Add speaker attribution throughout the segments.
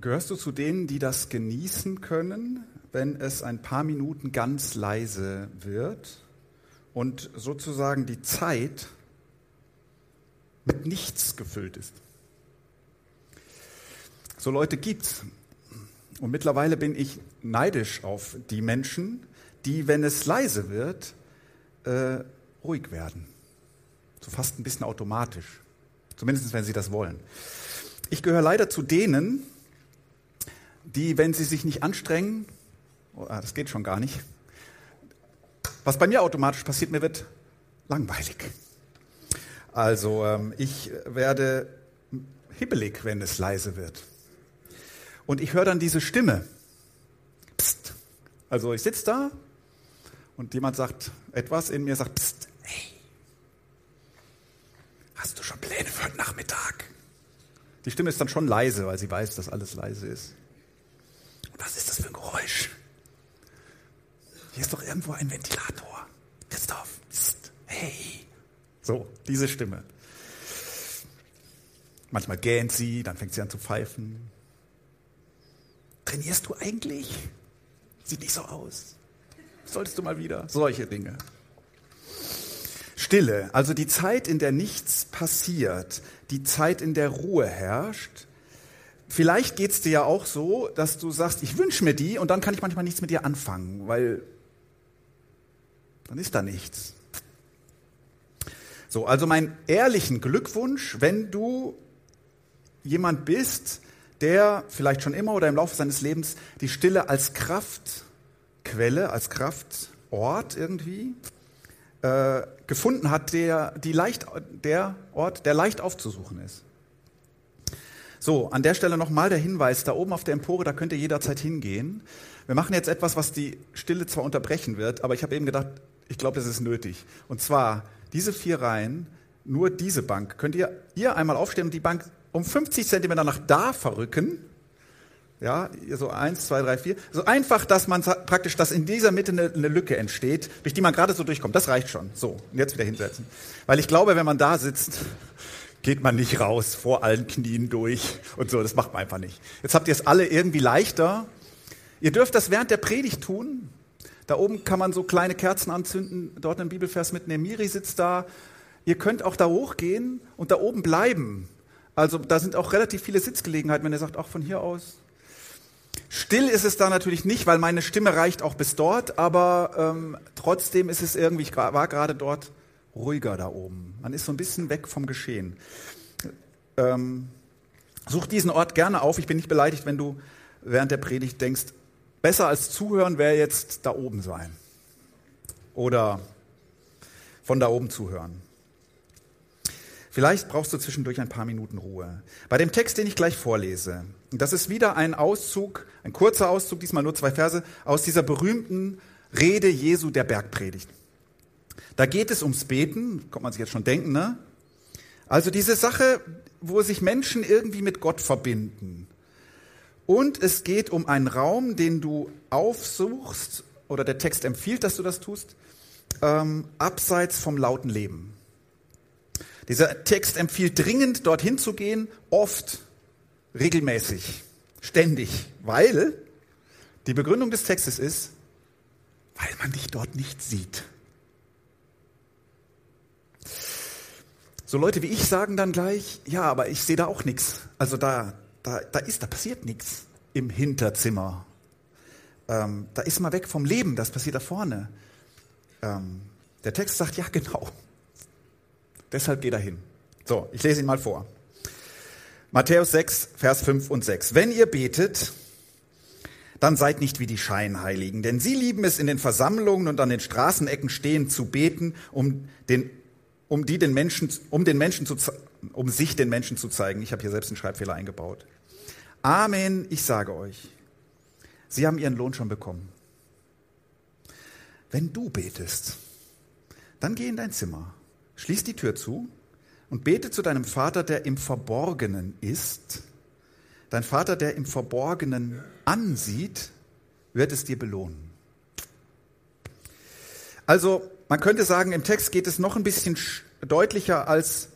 Speaker 1: Gehörst du zu denen, die das genießen können, wenn es ein paar Minuten ganz leise wird und sozusagen die Zeit mit nichts gefüllt ist? So Leute gibt's. Und mittlerweile bin ich neidisch auf die Menschen, die, wenn es leise wird, äh, ruhig werden. So fast ein bisschen automatisch. Zumindest wenn sie das wollen. Ich gehöre leider zu denen, die, wenn sie sich nicht anstrengen, oh, ah, das geht schon gar nicht, was bei mir automatisch passiert, mir wird langweilig. Also ähm, ich werde hibbelig, wenn es leise wird. Und ich höre dann diese Stimme. Psst. Also ich sitze da und jemand sagt etwas in mir, sagt, Psst, hey, hast du schon Pläne für heute Nachmittag? Die Stimme ist dann schon leise, weil sie weiß, dass alles leise ist. Was ist das für ein Geräusch? Hier ist doch irgendwo ein Ventilator. Christoph, pst, hey. So, diese Stimme. Manchmal gähnt sie, dann fängt sie an zu pfeifen. Trainierst du eigentlich? Sieht nicht so aus. Solltest du mal wieder? Solche Dinge. Stille, also die Zeit, in der nichts passiert, die Zeit, in der Ruhe herrscht, Vielleicht geht es dir ja auch so, dass du sagst, ich wünsche mir die und dann kann ich manchmal nichts mit dir anfangen, weil dann ist da nichts. So, also mein ehrlichen Glückwunsch, wenn du jemand bist, der vielleicht schon immer oder im Laufe seines Lebens die Stille als Kraftquelle, als Kraftort irgendwie äh, gefunden hat, der, die leicht, der Ort, der leicht aufzusuchen ist. So, an der Stelle nochmal der Hinweis, da oben auf der Empore, da könnt ihr jederzeit hingehen. Wir machen jetzt etwas, was die Stille zwar unterbrechen wird, aber ich habe eben gedacht, ich glaube, das ist nötig. Und zwar diese vier Reihen, nur diese Bank, könnt ihr ihr einmal aufstehen und die Bank um 50 Zentimeter nach da verrücken. Ja, so eins, zwei, drei, vier. So einfach, dass man praktisch, dass in dieser Mitte eine, eine Lücke entsteht, durch die man gerade so durchkommt. Das reicht schon. So, und jetzt wieder hinsetzen. Weil ich glaube, wenn man da sitzt, geht man nicht raus vor allen Knien durch und so, das macht man einfach nicht. Jetzt habt ihr es alle irgendwie leichter. Ihr dürft das während der Predigt tun. Da oben kann man so kleine Kerzen anzünden, dort ein Bibelvers mitnehmen. Miri sitzt da. Ihr könnt auch da hochgehen und da oben bleiben. Also da sind auch relativ viele Sitzgelegenheiten, wenn ihr sagt, auch von hier aus. Still ist es da natürlich nicht, weil meine Stimme reicht auch bis dort, aber ähm, trotzdem ist es irgendwie, ich war gerade dort, ruhiger da oben. Man ist so ein bisschen weg vom Geschehen. Ähm, such diesen Ort gerne auf. Ich bin nicht beleidigt, wenn du während der Predigt denkst, besser als zuhören wäre jetzt da oben sein. Oder von da oben zuhören. Vielleicht brauchst du zwischendurch ein paar Minuten Ruhe. Bei dem Text, den ich gleich vorlese, das ist wieder ein Auszug, ein kurzer Auszug, diesmal nur zwei Verse, aus dieser berühmten Rede Jesu der Bergpredigt. Da geht es ums Beten, kommt man sich jetzt schon denken, ne? Also diese Sache, wo sich Menschen irgendwie mit Gott verbinden. Und es geht um einen Raum, den du aufsuchst, oder der Text empfiehlt, dass du das tust, ähm, abseits vom lauten Leben. Dieser Text empfiehlt dringend, dorthin zu gehen, oft, regelmäßig, ständig, weil die Begründung des Textes ist, weil man dich dort nicht sieht. So Leute wie ich sagen dann gleich, ja, aber ich sehe da auch nichts. Also da, da, da ist, da passiert nichts im Hinterzimmer. Ähm, da ist mal weg vom Leben, das passiert da vorne. Ähm, der Text sagt, ja genau. Deshalb geh dahin. So, ich lese ihn mal vor. Matthäus 6, Vers 5 und 6. Wenn ihr betet, dann seid nicht wie die Scheinheiligen, denn sie lieben es in den Versammlungen und an den Straßenecken stehen zu beten, um den um die den Menschen, um den Menschen zu, um sich den Menschen zu zeigen. Ich habe hier selbst einen Schreibfehler eingebaut. Amen, ich sage euch, sie haben ihren Lohn schon bekommen. Wenn du betest, dann geh in dein Zimmer, schließ die Tür zu und bete zu deinem Vater, der im Verborgenen ist. Dein Vater, der im Verborgenen ansieht, wird es dir belohnen. Also, man könnte sagen, im Text geht es noch ein bisschen deutlicher als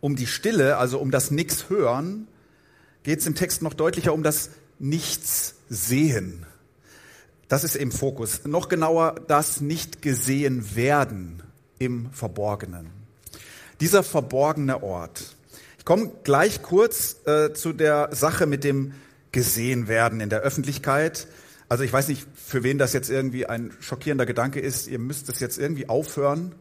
Speaker 1: um die Stille, also um das Nix hören, geht es im Text noch deutlicher um das Nichts sehen. Das ist im Fokus. Noch genauer das nicht gesehen werden im Verborgenen. Dieser verborgene Ort. Ich komme gleich kurz äh, zu der Sache mit dem gesehen werden in der Öffentlichkeit. Also ich weiß nicht, für wen das jetzt irgendwie ein schockierender Gedanke ist. Ihr müsst es jetzt irgendwie aufhören,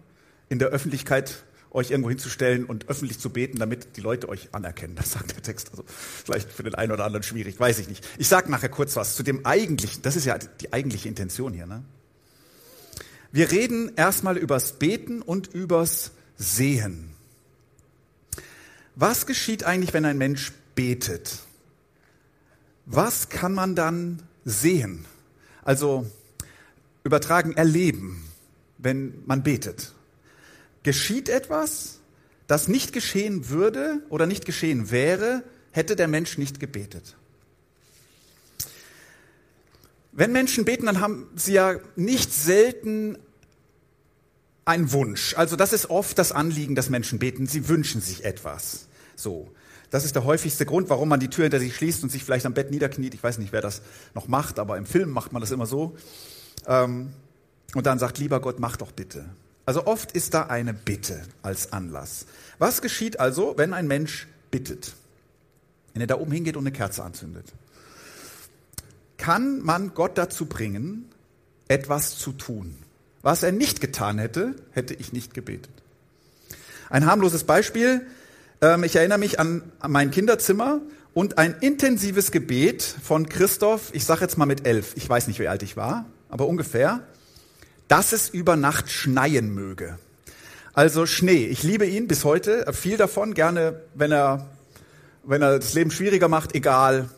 Speaker 1: in der Öffentlichkeit euch irgendwo hinzustellen und öffentlich zu beten, damit die Leute euch anerkennen. Das sagt der Text. Also vielleicht für den einen oder anderen schwierig, weiß ich nicht. Ich sage nachher kurz was zu dem eigentlichen. Das ist ja die eigentliche Intention hier. Ne? Wir reden erstmal übers Beten und übers Sehen. Was geschieht eigentlich, wenn ein Mensch betet? Was kann man dann sehen? Also übertragen, erleben, wenn man betet geschieht etwas, das nicht geschehen würde oder nicht geschehen wäre, hätte der Mensch nicht gebetet. Wenn Menschen beten, dann haben sie ja nicht selten einen Wunsch. Also das ist oft das Anliegen, dass Menschen beten. Sie wünschen sich etwas. So. Das ist der häufigste Grund, warum man die Tür hinter sich schließt und sich vielleicht am Bett niederkniet. Ich weiß nicht, wer das noch macht, aber im Film macht man das immer so. Ähm, und dann sagt, lieber Gott, mach doch bitte. Also oft ist da eine Bitte als Anlass. Was geschieht also, wenn ein Mensch bittet? Wenn er da oben hingeht und eine Kerze anzündet. Kann man Gott dazu bringen, etwas zu tun? Was er nicht getan hätte, hätte ich nicht gebetet. Ein harmloses Beispiel. Ähm, ich erinnere mich an mein Kinderzimmer und ein intensives Gebet von Christoph, ich sage jetzt mal mit elf, ich weiß nicht, wie alt ich war, aber ungefähr dass es über Nacht schneien möge. Also Schnee. Ich liebe ihn bis heute. Viel davon. Gerne, wenn er, wenn er das Leben schwieriger macht, egal.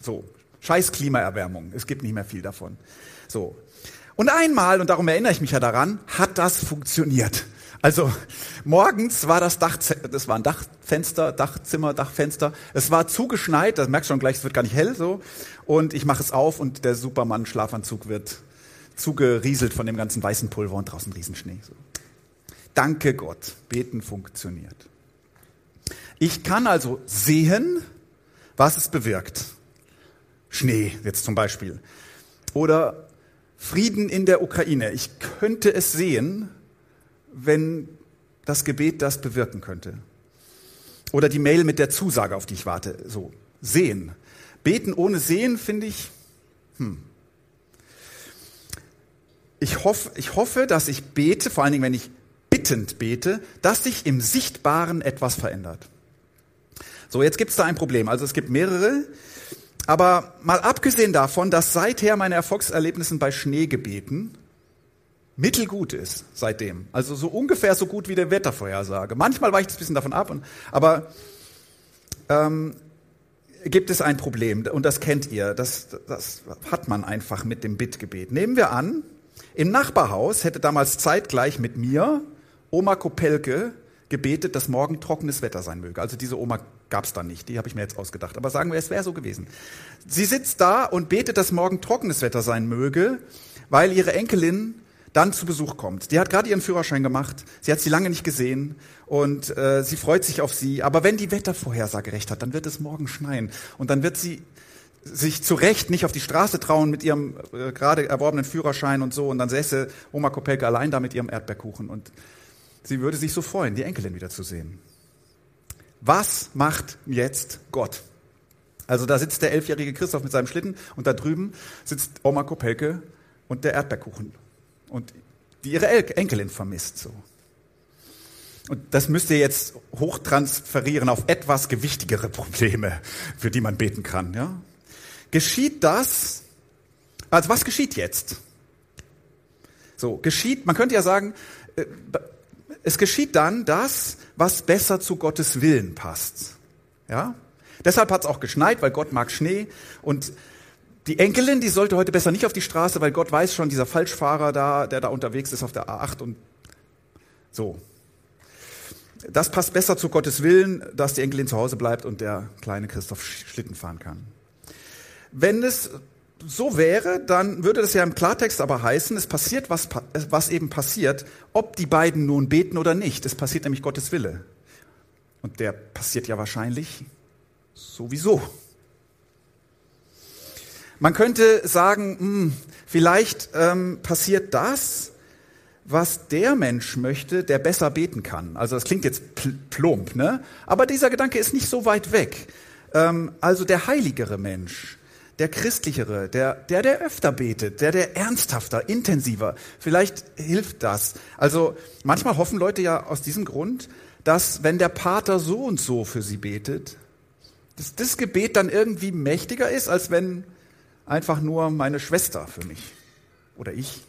Speaker 1: So. Scheiß Klimaerwärmung. Es gibt nicht mehr viel davon. So. Und einmal, und darum erinnere ich mich ja daran, hat das funktioniert. Also morgens war das Dach, das war ein Dachfenster, Dachzimmer, Dachfenster. Es war zugeschneit, das merkst schon gleich, es wird gar nicht hell so. Und ich mache es auf und der Supermann Schlafanzug wird zugerieselt von dem ganzen weißen Pulver und draußen Riesenschnee. So. Danke Gott, beten funktioniert. Ich kann also sehen, was es bewirkt. Schnee jetzt zum Beispiel. Oder Frieden in der Ukraine. Ich könnte es sehen, wenn das Gebet das bewirken könnte. Oder die Mail mit der Zusage, auf die ich warte. So, sehen. Beten ohne Sehen finde ich, hm, ich hoffe, ich hoffe, dass ich bete, vor allen Dingen, wenn ich bittend bete, dass sich im Sichtbaren etwas verändert. So, jetzt gibt es da ein Problem. Also es gibt mehrere. Aber mal abgesehen davon, dass seither meine Erfolgserlebnissen bei Schneegebeten mittelgut ist seitdem. Also so ungefähr so gut wie der Wettervorhersage. Manchmal weicht es ein bisschen davon ab, und, aber ähm, gibt es ein Problem und das kennt ihr. Das, das hat man einfach mit dem Bittgebet. Nehmen wir an, im Nachbarhaus hätte damals zeitgleich mit mir Oma Kopelke gebetet, dass morgen trockenes Wetter sein möge. Also diese Oma gab es da nicht, die habe ich mir jetzt ausgedacht. Aber sagen wir, es wäre so gewesen. Sie sitzt da und betet, dass morgen trockenes Wetter sein möge, weil ihre Enkelin dann zu Besuch kommt. Die hat gerade ihren Führerschein gemacht, sie hat sie lange nicht gesehen und äh, sie freut sich auf sie. Aber wenn die Wettervorhersage recht hat, dann wird es morgen schneien und dann wird sie sich zu Recht nicht auf die Straße trauen mit ihrem äh, gerade erworbenen Führerschein und so. Und dann säße Oma Kopelke allein da mit ihrem Erdbeerkuchen. Und sie würde sich so freuen, die Enkelin wiederzusehen. Was macht jetzt Gott? Also da sitzt der elfjährige Christoph mit seinem Schlitten und da drüben sitzt Oma Kopelke und der Erdbeerkuchen. Und die ihre Enkelin vermisst so. Und das müsst ihr jetzt hochtransferieren auf etwas gewichtigere Probleme, für die man beten kann, ja? geschieht das, also was geschieht jetzt? So, geschieht, man könnte ja sagen, äh, es geschieht dann das, was besser zu Gottes Willen passt. Ja? Deshalb hat es auch geschneit, weil Gott mag Schnee. Und die Enkelin, die sollte heute besser nicht auf die Straße, weil Gott weiß schon, dieser Falschfahrer da, der da unterwegs ist auf der A8 und so. Das passt besser zu Gottes Willen, dass die Enkelin zu Hause bleibt und der kleine Christoph Schlitten fahren kann. Wenn es so wäre, dann würde das ja im Klartext aber heißen, es passiert, was, was eben passiert, ob die beiden nun beten oder nicht. Es passiert nämlich Gottes Wille. Und der passiert ja wahrscheinlich sowieso. Man könnte sagen, mh, hm, vielleicht ähm, passiert das, was der Mensch möchte, der besser beten kann. Also das klingt jetzt plump, ne? Aber dieser Gedanke ist nicht so weit weg. Ähm, also der heiligere Mensch, der christlichere, der, der, der öfter betet, der, der ernsthafter, intensiver. Vielleicht hilft das. Also manchmal hoffen Leute ja aus diesem Grund, dass wenn der Pater so und so für sie betet, dass das Gebet dann irgendwie mächtiger ist, als wenn einfach nur meine Schwester für mich oder ich.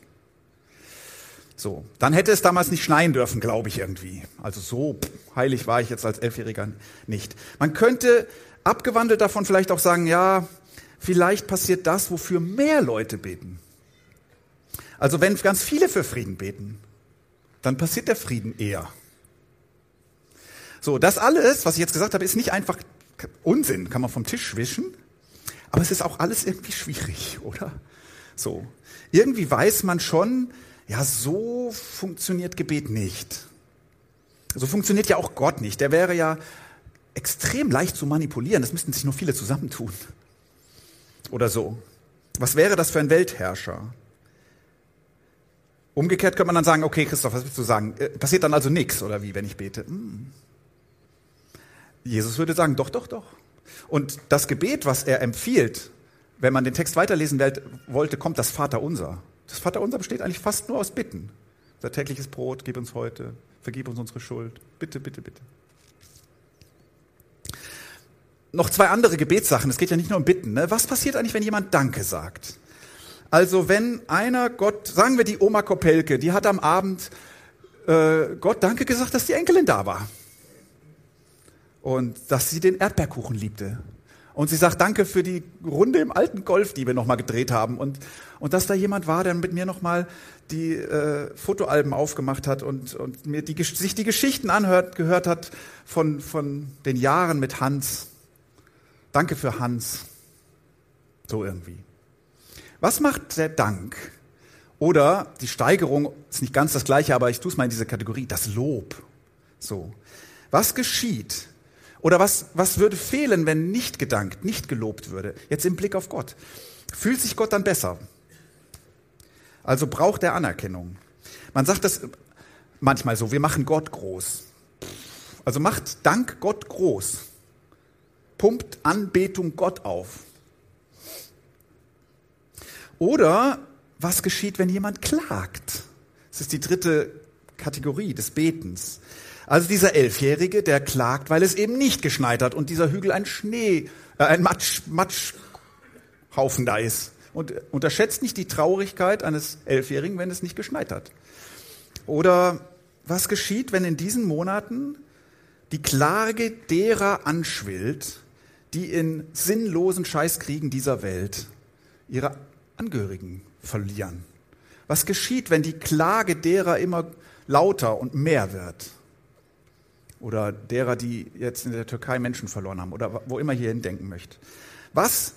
Speaker 1: So, dann hätte es damals nicht schneien dürfen, glaube ich irgendwie. Also so heilig war ich jetzt als Elfjähriger nicht. Man könnte abgewandelt davon vielleicht auch sagen, ja, vielleicht passiert das, wofür mehr Leute beten. Also wenn ganz viele für Frieden beten, dann passiert der Frieden eher. So, das alles, was ich jetzt gesagt habe, ist nicht einfach Unsinn, kann man vom Tisch wischen, aber es ist auch alles irgendwie schwierig, oder? So. Irgendwie weiß man schon, ja, so funktioniert Gebet nicht. So funktioniert ja auch Gott nicht. Der wäre ja extrem leicht zu manipulieren. Das müssten sich nur viele zusammentun. Oder so. Was wäre das für ein Weltherrscher? Umgekehrt könnte man dann sagen, okay, Christoph, was willst du sagen? Äh, passiert dann also nichts, oder wie, wenn ich bete? Hm. Jesus würde sagen, doch, doch, doch. Und das Gebet, was er empfiehlt, wenn man den Text weiterlesen wollte, kommt das Vaterunser. Das Vaterunser besteht eigentlich fast nur aus Bitten. Unser tägliches Brot, gib uns heute, vergib uns unsere Schuld. Bitte, bitte, bitte. Noch zwei andere Gebetssachen. Es geht ja nicht nur um Bitten. Ne? Was passiert eigentlich, wenn jemand Danke sagt? Also wenn einer Gott, sagen wir die Oma Kopelke, die hat am Abend äh, Gott Danke gesagt, dass die Enkelin da war und dass sie den Erdbeerkuchen liebte. Und sie sagt, danke für die Runde im alten Golf, die wir nochmal gedreht haben. Und, und dass da jemand war, der mit mir nochmal die äh, Fotoalben aufgemacht hat und, und mir die, sich die Geschichten anhört, gehört hat von, von den Jahren mit Hans. Danke für Hans. So irgendwie. Was macht der Dank? Oder die Steigerung ist nicht ganz das gleiche, aber ich tue es mal in diese Kategorie, das Lob. So. Was geschieht, oder was, was würde fehlen, wenn nicht gedankt, nicht gelobt würde? Jetzt im Blick auf Gott. Fühlt sich Gott dann besser? Also braucht er Anerkennung. Man sagt das manchmal so, wir machen Gott groß. Also macht Dank Gott groß. Pumpt Anbetung Gott auf. Oder was geschieht, wenn jemand klagt? Das ist die dritte Kategorie des Betens. Also dieser Elfjährige, der klagt, weil es eben nicht geschneit hat und dieser Hügel ein Schnee, äh, ein Matsch, Matschhaufen da ist. Und unterschätzt nicht die Traurigkeit eines Elfjährigen, wenn es nicht geschneit hat. Oder was geschieht, wenn in diesen Monaten die Klage derer anschwillt, die in sinnlosen Scheißkriegen dieser Welt ihre Angehörigen verlieren? Was geschieht, wenn die Klage derer immer lauter und mehr wird? Oder derer, die jetzt in der Türkei Menschen verloren haben oder wo immer hierhin denken möchte. Was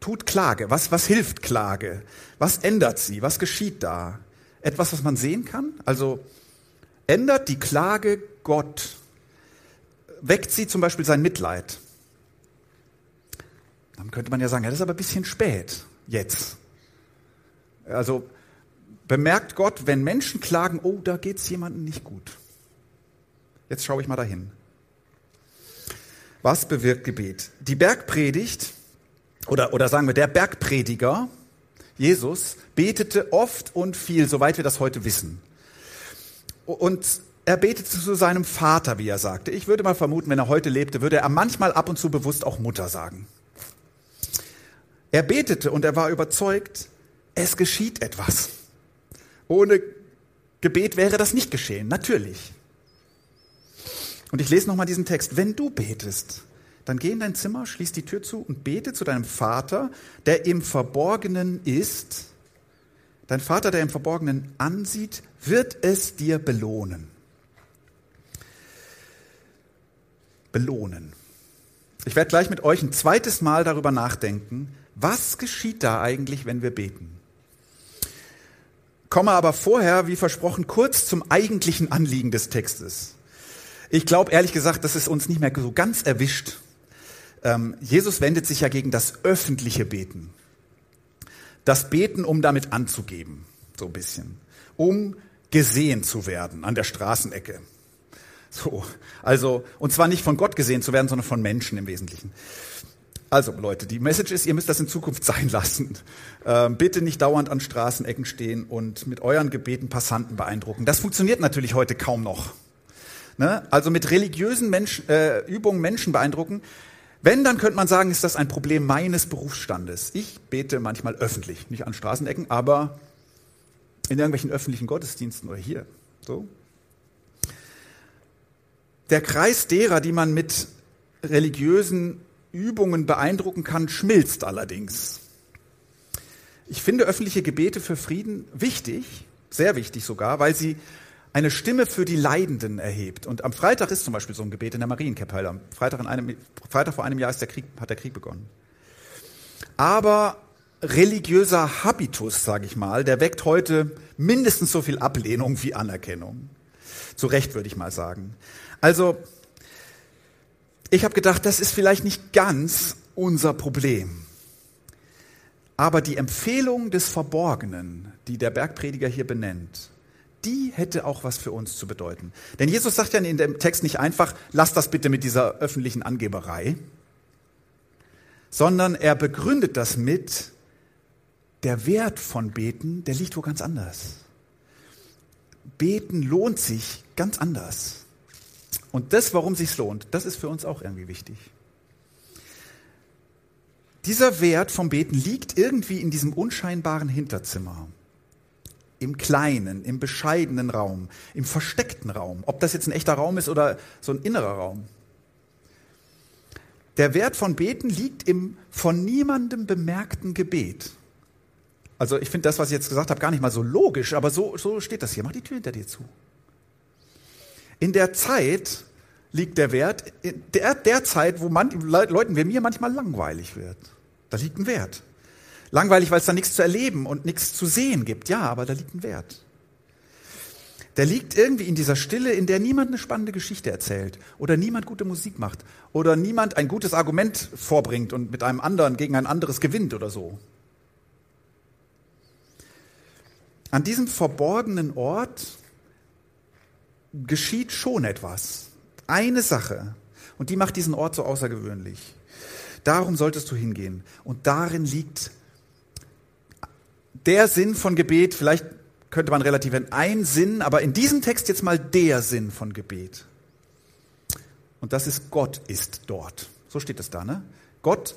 Speaker 1: tut Klage? Was, was hilft Klage? Was ändert sie? Was geschieht da? Etwas, was man sehen kann? Also ändert die Klage Gott? Weckt sie zum Beispiel sein Mitleid? Dann könnte man ja sagen, ja, das ist aber ein bisschen spät jetzt. Also bemerkt Gott, wenn Menschen klagen, oh, da geht es jemandem nicht gut. Jetzt schaue ich mal dahin. Was bewirkt Gebet? Die Bergpredigt, oder, oder sagen wir, der Bergprediger, Jesus, betete oft und viel, soweit wir das heute wissen. Und er betete zu seinem Vater, wie er sagte. Ich würde mal vermuten, wenn er heute lebte, würde er manchmal ab und zu bewusst auch Mutter sagen. Er betete und er war überzeugt, es geschieht etwas. Ohne Gebet wäre das nicht geschehen, natürlich. Und ich lese nochmal diesen Text. Wenn du betest, dann geh in dein Zimmer, schließ die Tür zu und bete zu deinem Vater, der im Verborgenen ist. Dein Vater, der im Verborgenen ansieht, wird es dir belohnen. Belohnen. Ich werde gleich mit euch ein zweites Mal darüber nachdenken, was geschieht da eigentlich, wenn wir beten. Komme aber vorher, wie versprochen, kurz zum eigentlichen Anliegen des Textes. Ich glaube ehrlich gesagt, dass es uns nicht mehr so ganz erwischt. Ähm, Jesus wendet sich ja gegen das öffentliche Beten. Das Beten, um damit anzugeben, so ein bisschen. Um gesehen zu werden an der Straßenecke. So, also, und zwar nicht von Gott gesehen zu werden, sondern von Menschen im Wesentlichen. Also Leute, die Message ist, ihr müsst das in Zukunft sein lassen. Ähm, bitte nicht dauernd an Straßenecken stehen und mit euren Gebeten Passanten beeindrucken. Das funktioniert natürlich heute kaum noch. Ne? Also mit religiösen Mensch, äh, Übungen Menschen beeindrucken. Wenn, dann könnte man sagen, ist das ein Problem meines Berufsstandes. Ich bete manchmal öffentlich, nicht an Straßenecken, aber in irgendwelchen öffentlichen Gottesdiensten oder hier. So, der Kreis derer, die man mit religiösen Übungen beeindrucken kann, schmilzt allerdings. Ich finde öffentliche Gebete für Frieden wichtig, sehr wichtig sogar, weil sie eine Stimme für die Leidenden erhebt. Und am Freitag ist zum Beispiel so ein Gebet in der Marienkapelle. Am Freitag, in einem, Freitag vor einem Jahr ist der Krieg, hat der Krieg begonnen. Aber religiöser Habitus, sage ich mal, der weckt heute mindestens so viel Ablehnung wie Anerkennung. Zu Recht würde ich mal sagen. Also, ich habe gedacht, das ist vielleicht nicht ganz unser Problem. Aber die Empfehlung des Verborgenen, die der Bergprediger hier benennt, die hätte auch was für uns zu bedeuten. Denn Jesus sagt ja in dem Text nicht einfach, lass das bitte mit dieser öffentlichen Angeberei, sondern er begründet das mit, der Wert von Beten, der liegt wo ganz anders. Beten lohnt sich ganz anders. Und das, warum sich's lohnt, das ist für uns auch irgendwie wichtig. Dieser Wert vom Beten liegt irgendwie in diesem unscheinbaren Hinterzimmer. Im kleinen, im bescheidenen Raum, im versteckten Raum. Ob das jetzt ein echter Raum ist oder so ein innerer Raum. Der Wert von Beten liegt im von niemandem bemerkten Gebet. Also ich finde das, was ich jetzt gesagt habe, gar nicht mal so logisch, aber so, so steht das hier. Mach die Tür hinter dir zu. In der Zeit liegt der Wert, der, der Zeit, wo man, Leuten wie mir manchmal langweilig wird. Da liegt ein Wert. Langweilig, weil es da nichts zu erleben und nichts zu sehen gibt. Ja, aber da liegt ein Wert. Der liegt irgendwie in dieser Stille, in der niemand eine spannende Geschichte erzählt oder niemand gute Musik macht oder niemand ein gutes Argument vorbringt und mit einem anderen gegen ein anderes gewinnt oder so. An diesem verborgenen Ort geschieht schon etwas. Eine Sache. Und die macht diesen Ort so außergewöhnlich. Darum solltest du hingehen. Und darin liegt der Sinn von Gebet. Vielleicht könnte man relativ ein Sinn, aber in diesem Text jetzt mal der Sinn von Gebet. Und das ist Gott ist dort. So steht es da, ne? Gott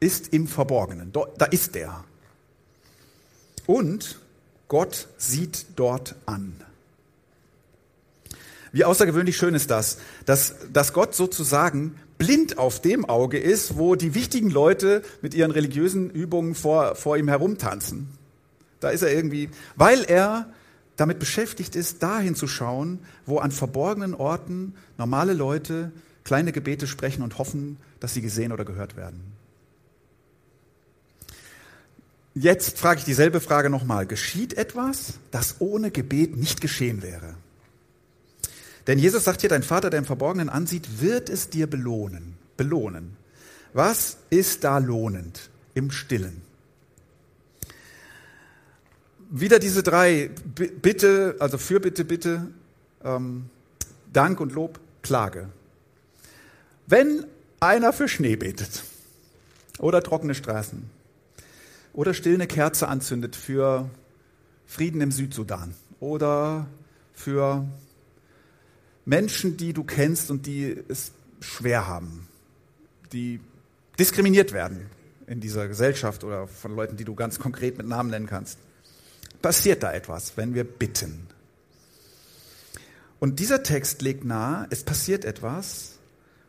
Speaker 1: ist im Verborgenen. Da ist er. Und Gott sieht dort an. Wie außergewöhnlich schön ist das, dass, dass Gott sozusagen blind auf dem Auge ist, wo die wichtigen Leute mit ihren religiösen Übungen vor, vor ihm herumtanzen. Da ist er irgendwie, weil er damit beschäftigt ist, dahin zu schauen, wo an verborgenen Orten normale Leute kleine Gebete sprechen und hoffen, dass sie gesehen oder gehört werden. Jetzt frage ich dieselbe Frage nochmal. Geschieht etwas, das ohne Gebet nicht geschehen wäre? Denn Jesus sagt hier, dein Vater, der im Verborgenen ansieht, wird es dir belohnen. Belohnen. Was ist da lohnend? Im Stillen. Wieder diese drei Bitte, also Fürbitte, Bitte, ähm, Dank und Lob, Klage. Wenn einer für Schnee betet oder trockene Straßen oder still eine Kerze anzündet für Frieden im Südsudan oder für Menschen, die du kennst und die es schwer haben, die diskriminiert werden in dieser Gesellschaft oder von Leuten, die du ganz konkret mit Namen nennen kannst. Passiert da etwas, wenn wir bitten? Und dieser Text legt nahe, es passiert etwas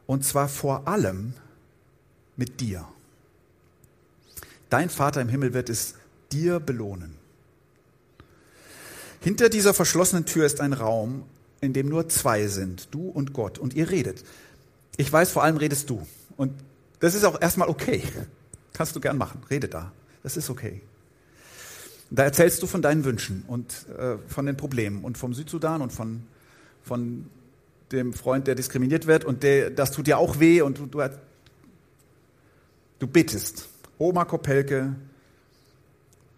Speaker 1: Und zwar vor allem mit dir. Dein Vater im Himmel wird es dir belohnen. Hinter dieser verschlossenen Tür ist ein Raum, in dem nur zwei sind, du und Gott, und ihr redet. Ich weiß, vor allem redest du. Und das ist auch erstmal okay. Kannst du gern machen. Rede da. Das ist okay. Da erzählst du von deinen Wünschen und äh, von den Problemen und vom Südsudan und von, von dem Freund, der diskriminiert wird und der, das tut dir auch weh und du, du, du bittest. Oma Kopelke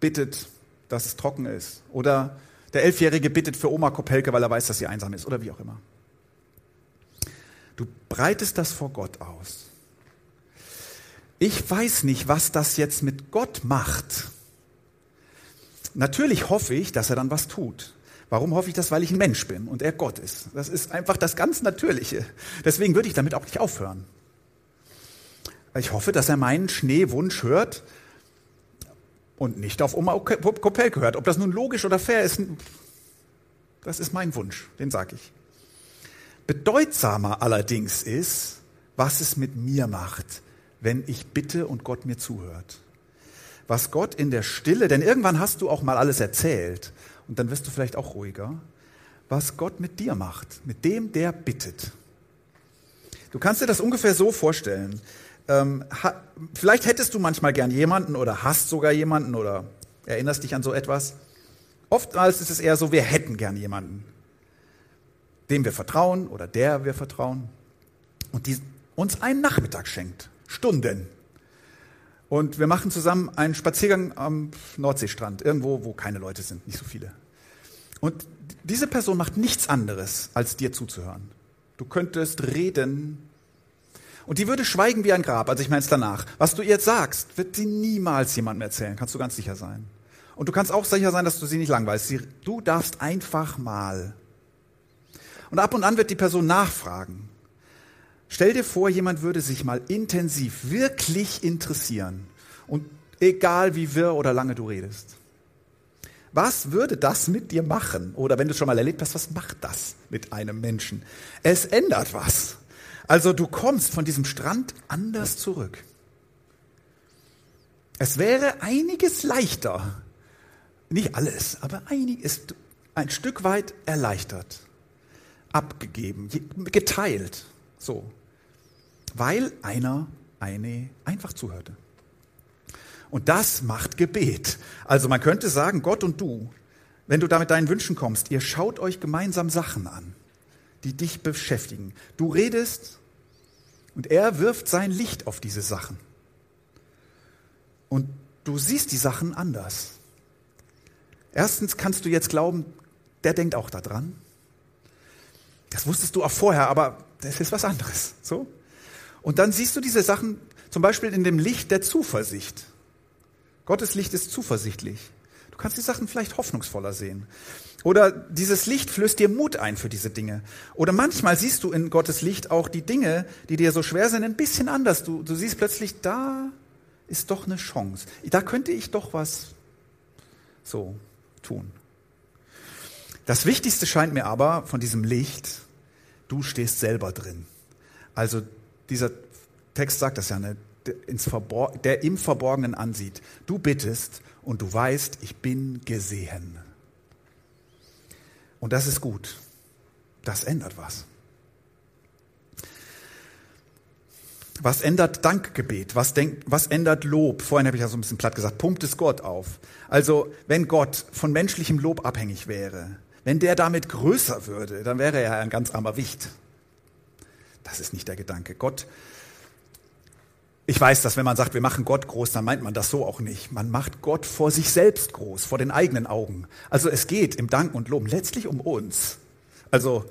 Speaker 1: bittet, dass es trocken ist. Oder der Elfjährige bittet für Oma Kopelke, weil er weiß, dass sie einsam ist. Oder wie auch immer. Du breitest das vor Gott aus. Ich weiß nicht, was das jetzt mit Gott macht. Natürlich hoffe ich, dass er dann was tut. Warum hoffe ich das? Weil ich ein Mensch bin und er Gott ist. Das ist einfach das ganz Natürliche. Deswegen würde ich damit auch nicht aufhören. Ich hoffe, dass er meinen Schneewunsch hört und nicht auf Oma Kopelke hört. Ob das nun logisch oder fair ist, das ist mein Wunsch, den sage ich. Bedeutsamer allerdings ist, was es mit mir macht, wenn ich bitte und Gott mir zuhört. Was Gott in der Stille, denn irgendwann hast du auch mal alles erzählt und dann wirst du vielleicht auch ruhiger, was Gott mit dir macht, mit dem, der bittet. Du kannst dir das ungefähr so vorstellen. Ähm, ha, vielleicht hättest du manchmal gern jemanden oder hast sogar jemanden oder erinnerst dich an so etwas. Oftmals ist es eher so, wir hätten gern jemanden dem wir vertrauen oder der wir vertrauen und die uns einen Nachmittag schenkt, Stunden. Und wir machen zusammen einen Spaziergang am Nordseestrand, irgendwo, wo keine Leute sind, nicht so viele. Und diese Person macht nichts anderes, als dir zuzuhören. Du könntest reden und die würde schweigen wie ein Grab, also ich meine es danach. Was du ihr jetzt sagst, wird sie niemals jemandem erzählen, kannst du ganz sicher sein. Und du kannst auch sicher sein, dass du sie nicht langweilst. Du darfst einfach mal und ab und an wird die Person nachfragen. Stell dir vor, jemand würde sich mal intensiv, wirklich interessieren. Und egal wie wirr oder lange du redest. Was würde das mit dir machen? Oder wenn du schon mal erlebt hast, was macht das mit einem Menschen? Es ändert was. Also du kommst von diesem Strand anders zurück. Es wäre einiges leichter, nicht alles, aber einiges, ein Stück weit erleichtert abgegeben, geteilt. So. Weil einer eine einfach zuhörte. Und das macht Gebet. Also man könnte sagen, Gott und du, wenn du da mit deinen Wünschen kommst, ihr schaut euch gemeinsam Sachen an, die dich beschäftigen. Du redest und er wirft sein Licht auf diese Sachen. Und du siehst die Sachen anders. Erstens kannst du jetzt glauben, der denkt auch daran. Das wusstest du auch vorher, aber das ist was anderes. So? Und dann siehst du diese Sachen zum Beispiel in dem Licht der Zuversicht. Gottes Licht ist zuversichtlich. Du kannst die Sachen vielleicht hoffnungsvoller sehen. Oder dieses Licht flößt dir Mut ein für diese Dinge. Oder manchmal siehst du in Gottes Licht auch die Dinge, die dir so schwer sind, ein bisschen anders. Du, du siehst plötzlich, da ist doch eine Chance. Da könnte ich doch was so tun. Das Wichtigste scheint mir aber von diesem Licht, du stehst selber drin. Also dieser Text sagt das ja, ne? der im Verborgenen ansieht. Du bittest und du weißt, ich bin gesehen. Und das ist gut. Das ändert was. Was ändert Dankgebet? Was, denk, was ändert Lob? Vorhin habe ich ja so ein bisschen platt gesagt, pumpt es Gott auf. Also wenn Gott von menschlichem Lob abhängig wäre, wenn der damit größer würde, dann wäre er ein ganz armer Wicht. Das ist nicht der Gedanke. Gott, ich weiß, dass wenn man sagt, wir machen Gott groß, dann meint man das so auch nicht. Man macht Gott vor sich selbst groß, vor den eigenen Augen. Also es geht im Dank und Lob letztlich um uns. Also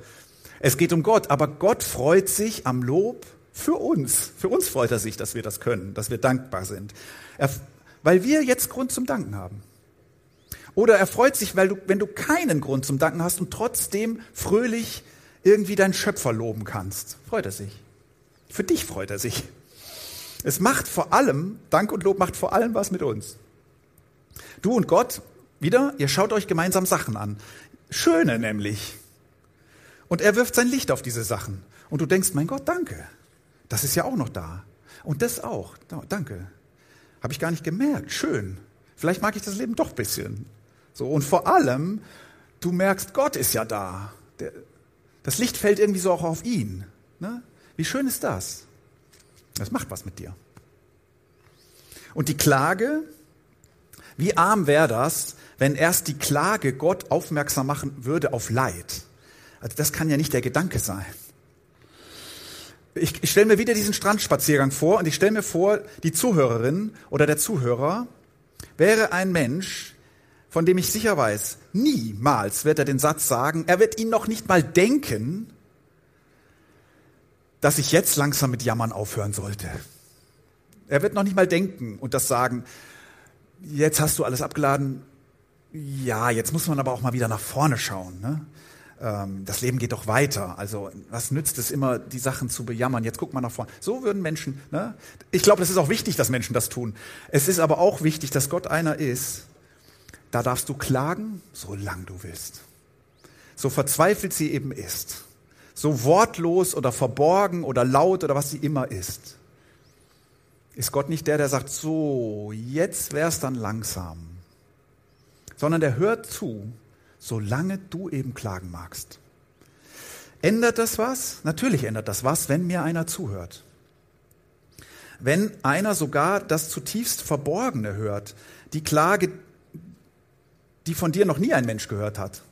Speaker 1: es geht um Gott, aber Gott freut sich am Lob für uns. Für uns freut er sich, dass wir das können, dass wir dankbar sind. Er, weil wir jetzt Grund zum Danken haben. Oder er freut sich, weil du, wenn du keinen Grund zum Danken hast und trotzdem fröhlich irgendwie deinen Schöpfer loben kannst. Freut er sich. Für dich freut er sich. Es macht vor allem, Dank und Lob macht vor allem was mit uns. Du und Gott, wieder, ihr schaut euch gemeinsam Sachen an. Schöne nämlich. Und er wirft sein Licht auf diese Sachen. Und du denkst, mein Gott, danke. Das ist ja auch noch da. Und das auch. Danke. Habe ich gar nicht gemerkt. Schön. Vielleicht mag ich das Leben doch ein bisschen. So, und vor allem, du merkst, Gott ist ja da. Der, das Licht fällt irgendwie so auch auf ihn. Ne? Wie schön ist das? Das macht was mit dir. Und die Klage, wie arm wäre das, wenn erst die Klage Gott aufmerksam machen würde auf Leid? Also das kann ja nicht der Gedanke sein. Ich, ich stelle mir wieder diesen Strandspaziergang vor und ich stelle mir vor, die Zuhörerin oder der Zuhörer wäre ein Mensch, von dem ich sicher weiß, niemals wird er den Satz sagen, er wird ihn noch nicht mal denken, dass ich jetzt langsam mit Jammern aufhören sollte. Er wird noch nicht mal denken und das sagen, jetzt hast du alles abgeladen, ja, jetzt muss man aber auch mal wieder nach vorne schauen. Ne? Ähm, das Leben geht doch weiter. Also was nützt es immer, die Sachen zu bejammern? Jetzt guck mal nach vorne. So würden Menschen. Ne? Ich glaube, es ist auch wichtig, dass Menschen das tun. Es ist aber auch wichtig, dass Gott einer ist. Da darfst du klagen, solange du willst. So verzweifelt sie eben ist. So wortlos oder verborgen oder laut oder was sie immer ist. Ist Gott nicht der, der sagt, so, jetzt wär's dann langsam. Sondern der hört zu solange du eben klagen magst. Ändert das was? Natürlich ändert das was, wenn mir einer zuhört. Wenn einer sogar das zutiefst Verborgene hört, die Klage, die von dir noch nie ein Mensch gehört hat.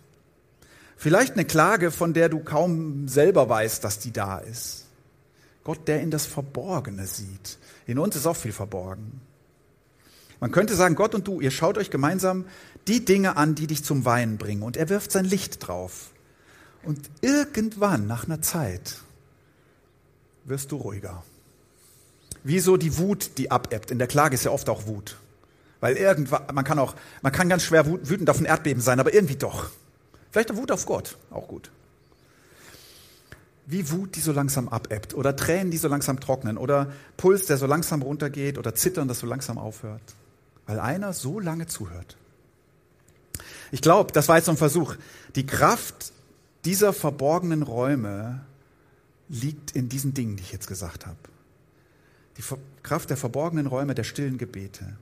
Speaker 1: Vielleicht eine Klage, von der du kaum selber weißt, dass die da ist. Gott, der in das Verborgene sieht. In uns ist auch viel verborgen. Man könnte sagen, Gott und du, ihr schaut euch gemeinsam die Dinge an, die dich zum Weinen bringen. Und er wirft sein Licht drauf. Und irgendwann, nach einer Zeit, wirst du ruhiger. Wie so die Wut, die abebbt. In der Klage ist ja oft auch Wut. Weil irgendwann, man kann auch, man kann ganz schwer wütend auf ein Erdbeben sein, aber irgendwie doch. Vielleicht auch Wut auf Gott, auch gut. Wie Wut, die so langsam abebbt, oder Tränen, die so langsam trocknen, oder Puls, der so langsam runtergeht, oder Zittern, das so langsam aufhört weil einer so lange zuhört. Ich glaube, das war jetzt so ein Versuch. Die Kraft dieser verborgenen Räume liegt in diesen Dingen, die ich jetzt gesagt habe. Die Kraft der verborgenen Räume, der stillen Gebete.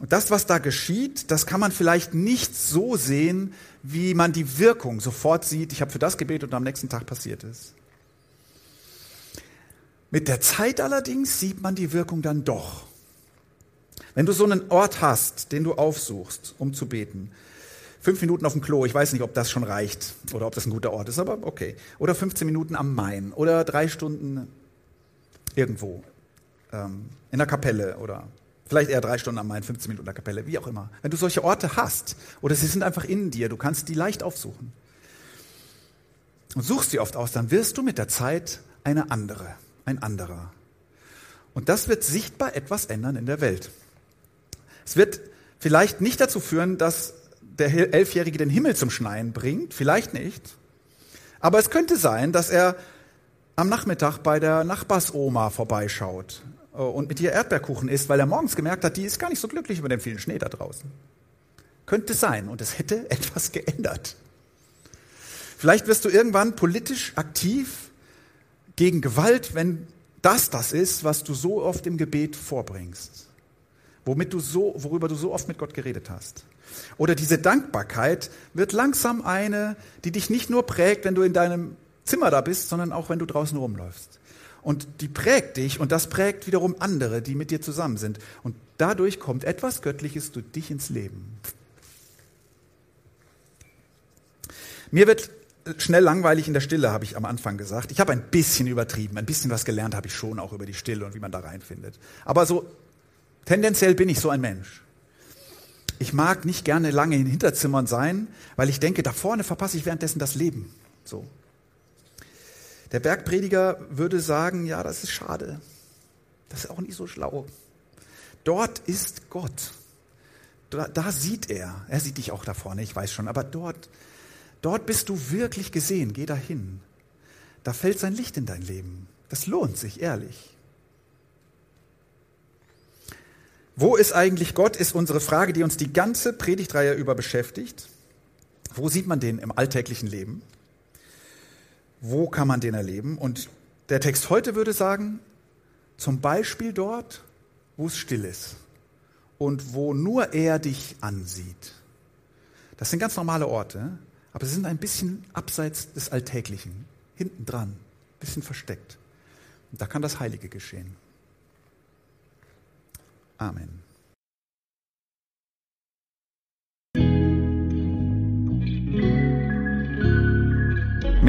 Speaker 1: Und das, was da geschieht, das kann man vielleicht nicht so sehen, wie man die Wirkung sofort sieht. Ich habe für das gebetet und am nächsten Tag passiert ist. Mit der Zeit allerdings sieht man die Wirkung dann doch. Wenn du so einen Ort hast, den du aufsuchst, um zu beten, fünf Minuten auf dem Klo, ich weiß nicht, ob das schon reicht oder ob das ein guter Ort ist, aber okay. Oder 15 Minuten am Main oder drei Stunden irgendwo ähm, in der Kapelle oder vielleicht eher drei Stunden am Main, 15 Minuten in der Kapelle, wie auch immer. Wenn du solche Orte hast oder sie sind einfach in dir, du kannst die leicht aufsuchen und suchst sie oft aus, dann wirst du mit der Zeit eine andere, ein anderer. Und das wird sichtbar etwas ändern in der Welt. Es wird vielleicht nicht dazu führen, dass der Elfjährige den Himmel zum Schneien bringt, vielleicht nicht. Aber es könnte sein, dass er am Nachmittag bei der Nachbarsoma vorbeischaut und mit ihr Erdbeerkuchen isst, weil er morgens gemerkt hat, die ist gar nicht so glücklich über den vielen Schnee da draußen. Könnte sein und es hätte etwas geändert. Vielleicht wirst du irgendwann politisch aktiv gegen Gewalt, wenn das das ist, was du so oft im Gebet vorbringst womit du so, worüber du so oft mit Gott geredet hast. Oder diese Dankbarkeit wird langsam eine, die dich nicht nur prägt, wenn du in deinem Zimmer da bist, sondern auch wenn du draußen rumläufst. Und die prägt dich und das prägt wiederum andere, die mit dir zusammen sind. Und dadurch kommt etwas Göttliches durch dich ins Leben. Mir wird schnell langweilig in der Stille, habe ich am Anfang gesagt. Ich habe ein bisschen übertrieben, ein bisschen was gelernt habe ich schon auch über die Stille und wie man da reinfindet. Aber so Tendenziell bin ich so ein Mensch. Ich mag nicht gerne lange in Hinterzimmern sein, weil ich denke, da vorne verpasse ich währenddessen das Leben. So. Der Bergprediger würde sagen, ja, das ist schade. Das ist auch nicht so schlau. Dort ist Gott. Da, da sieht er. Er sieht dich auch da vorne, ich weiß schon. Aber dort, dort bist du wirklich gesehen. Geh dahin. Da fällt sein Licht in dein Leben. Das lohnt sich, ehrlich. Wo ist eigentlich Gott, ist unsere Frage, die uns die ganze Predigtreihe über beschäftigt. Wo sieht man den im alltäglichen Leben? Wo kann man den erleben? Und Der Text heute würde sagen, zum Beispiel dort, wo es still ist und wo nur er dich ansieht. Das sind ganz normale Orte, aber sie sind ein bisschen abseits des Alltäglichen, hinten dran, ein bisschen versteckt. Und da kann das Heilige geschehen. Amen.